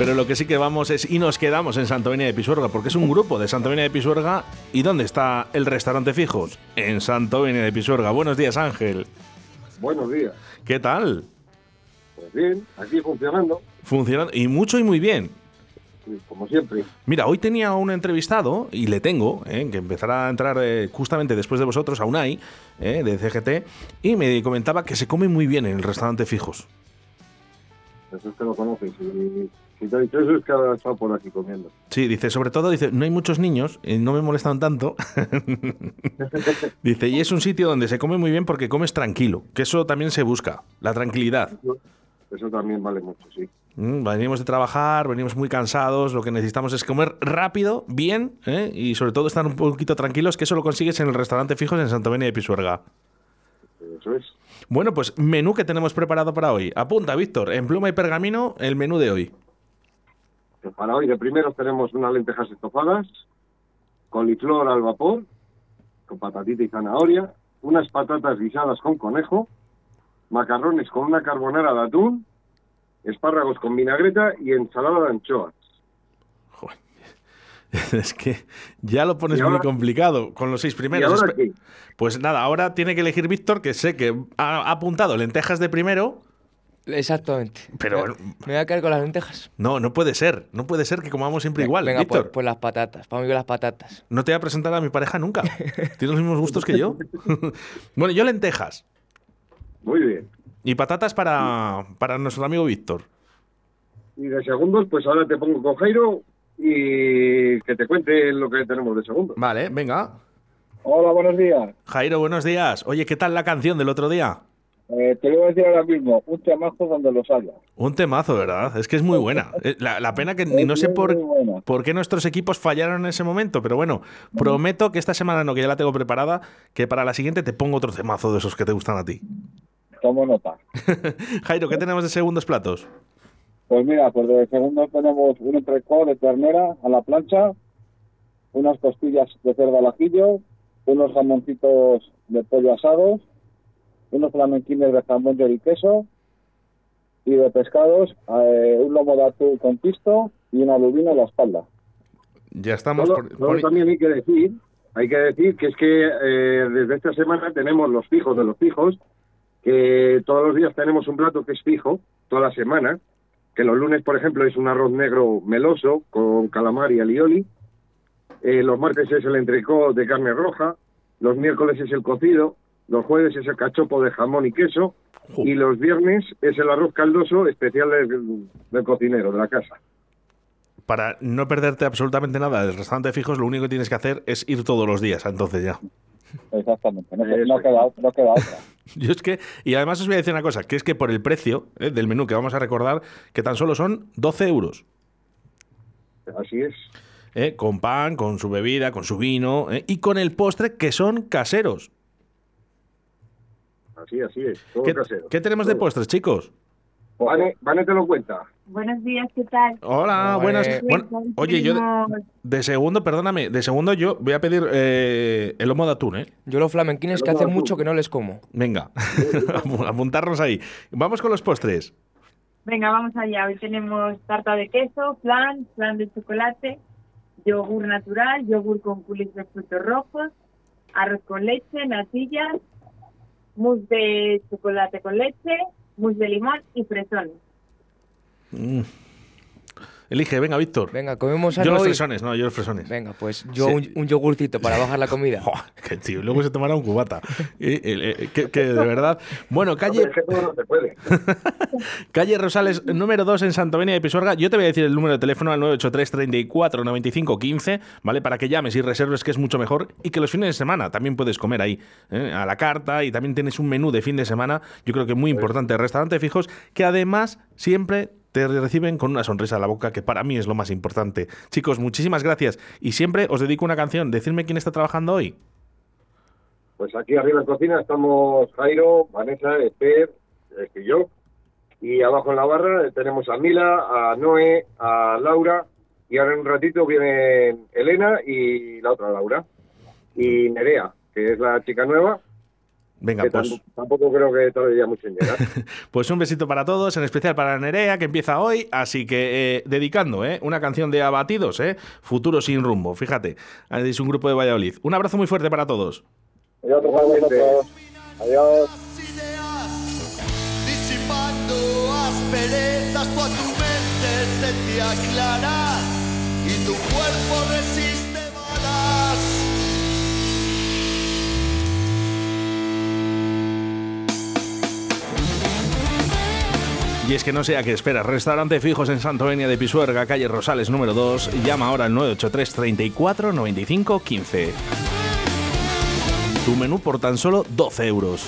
Pero lo que sí que vamos es y nos quedamos en Santovenia de Pisuerga, porque es un grupo de Santovenia de Pisuerga. ¿Y dónde está el restaurante Fijos? En Santovenia de Pisuerga. Buenos días, Ángel. Buenos días. ¿Qué tal? Pues bien, aquí funcionando, Funcionando. Y mucho y muy bien. como siempre. Mira, hoy tenía un entrevistado, y le tengo, eh, que empezará a entrar eh, justamente después de vosotros, a Unai, eh, de CGT, y me comentaba que se come muy bien en el restaurante Fijos. Eso es que lo conoces. Y si te ha dicho eso es que ha estado por aquí comiendo. Sí, dice, sobre todo, dice, no hay muchos niños, y no me molestan tanto. dice, y es un sitio donde se come muy bien porque comes tranquilo, que eso también se busca, la tranquilidad. Eso también vale mucho, sí. Mm, Venimos de trabajar, venimos muy cansados, lo que necesitamos es comer rápido, bien, ¿eh? y sobre todo estar un poquito tranquilos, que eso lo consigues en el restaurante Fijos en Santovenia de Pisuerga. Eso es. Bueno, pues menú que tenemos preparado para hoy. Apunta, Víctor, en pluma y pergamino, el menú de hoy. Para hoy de primero tenemos unas lentejas estofadas, coliflor al vapor, con patatita y zanahoria, unas patatas guisadas con conejo, macarrones con una carbonara de atún, espárragos con vinagreta y ensalada de anchoas. Es que ya lo pones muy complicado con los seis ¿Y primeros. ahora Espe- qué? Pues nada, ahora tiene que elegir Víctor, que sé que ha ha apuntado lentejas de primero, Exactamente. Pero- Me, me voy a caer con las lentejas. No, no puede ser. No puede ser que comamos siempre igual, Venga, Víctor. pues, pues las patatas. Para mí las patatas. No te voy a presentar a mi pareja nunca. Tiene los mismos gustos que yo. bueno, yo lentejas. Muy bien. Y patatas para, para nuestro amigo Víctor. Y de segundos, pues ahora te pongo con Jairo y que te cuente lo que tenemos de segundos. Vale, venga. Hola, buenos días. Jairo, buenos días. Oye, ¿qué tal la canción del otro día? Eh, te lo voy a decir ahora mismo, un chamazo donde los haya. Un temazo, ¿verdad? Es que es muy buena. Eh, La, la pena que ni no sé por, por qué nuestros equipos fallaron en ese momento, pero bueno, prometo que esta semana no, que ya la tengo preparada, que para la siguiente te pongo otro temazo de esos que te gustan a ti. Tomo nota. Jairo, ¿qué tenemos de segundos platos? Pues mira, pues de segundo tenemos un entrecot de ternera a la plancha, unas costillas de cerdo al ajillo, unos jamoncitos de pollo asados, unos flamenquines de jamón y queso, y de pescados, eh, un lomo de atún con pisto y una lubina a la espalda. Ya estamos Solo, por- solo por- también hay que decir, hay que decir que es que eh, desde esta semana tenemos los fijos de los fijos, que todos los días tenemos un plato que es fijo, toda la semana, que los lunes, por ejemplo, es un arroz negro meloso con calamar y alioli, eh, los martes es el entrecot de carne roja, los miércoles es el cocido, los jueves es el cachopo de jamón y queso, y los viernes es el arroz caldoso especial del, del cocinero, de la casa. para no perderte absolutamente nada del restaurante de fijos, lo único que tienes que hacer es ir todos los días, entonces ya. Exactamente, no, queda, no queda otra. Yo es que, y además os voy a decir una cosa, que es que por el precio eh, del menú que vamos a recordar, que tan solo son 12 euros. Así es. eh, con pan, con su bebida, con su vino eh, y con el postre que son caseros. Así, así es. Todo ¿Qué, casero. qué tenemos de postres, chicos? Vane, Vane te lo cuenta. Buenos días, ¿qué tal? Hola, Hola, buenas. eh. bueno, oye, yo de, segundo, perdóname, de segundo yo voy a pedir eh, el lomo de atún, ¿eh? Yo los flamenquines que hace mucho que no les como. Venga, apu- apuntarnos ahí. Vamos con los postres. Venga, vamos allá. Hoy tenemos tarta de queso, flan, flan de chocolate, yogur natural, yogur con culis de frutos rojos, arroz con leche, natillas, mousse de chocolate con leche, mousse de limón y fresones. Mm. Elige, venga, Víctor. Venga, comemos Yo algo los hoy. fresones, no, yo los fresones. Venga, pues yo Sí. un, un yogurcito para bajar la comida. Joder, que tío, luego se tomará un cubata. Eh, que, que de verdad. Bueno, calle, Es que todo no se puede. Calle Rosales, número 2 en Santovenia de Pisuerga. Yo te voy a decir el número de teléfono al 983 34 95 15, ¿vale? Para que llames y reserves, que es mucho mejor. Y que los fines de semana también puedes comer ahí, ¿eh? a la carta. Y también tienes un menú de fin de semana. Yo creo que muy importante. Restaurante fijos, que además siempre te reciben con una sonrisa a la boca, que para mí es lo más importante. Chicos, muchísimas gracias. Y siempre os dedico una canción. Decidme quién está trabajando hoy. Pues aquí arriba en cocina estamos Jairo, Vanessa, Esther, este y yo. Y abajo en la barra eh, tenemos a Mila, a Noé, a Laura. Y ahora en un ratito vienen Elena y la otra Laura. Y Nerea, que es la chica nueva. Venga, que pues, tampoco, creo que tardaría mucho en llegar. pues un besito para todos, en especial para Nerea, que empieza hoy. Así que eh, dedicando ¿eh? una canción de Abatidos, ¿eh? Futuro sin rumbo. Fíjate, es un grupo de Valladolid. Un abrazo muy fuerte para todos. Adiós. ideas, disipando asperezas, tu mente se te aclara y tu cuerpo resiste Y es que no sé a qué esperas. Restaurante fijos en Santovenia de Pisuerga, calle Rosales número 2. Llama ahora al 983 34 95 15. Tu menú por tan solo 12 euros.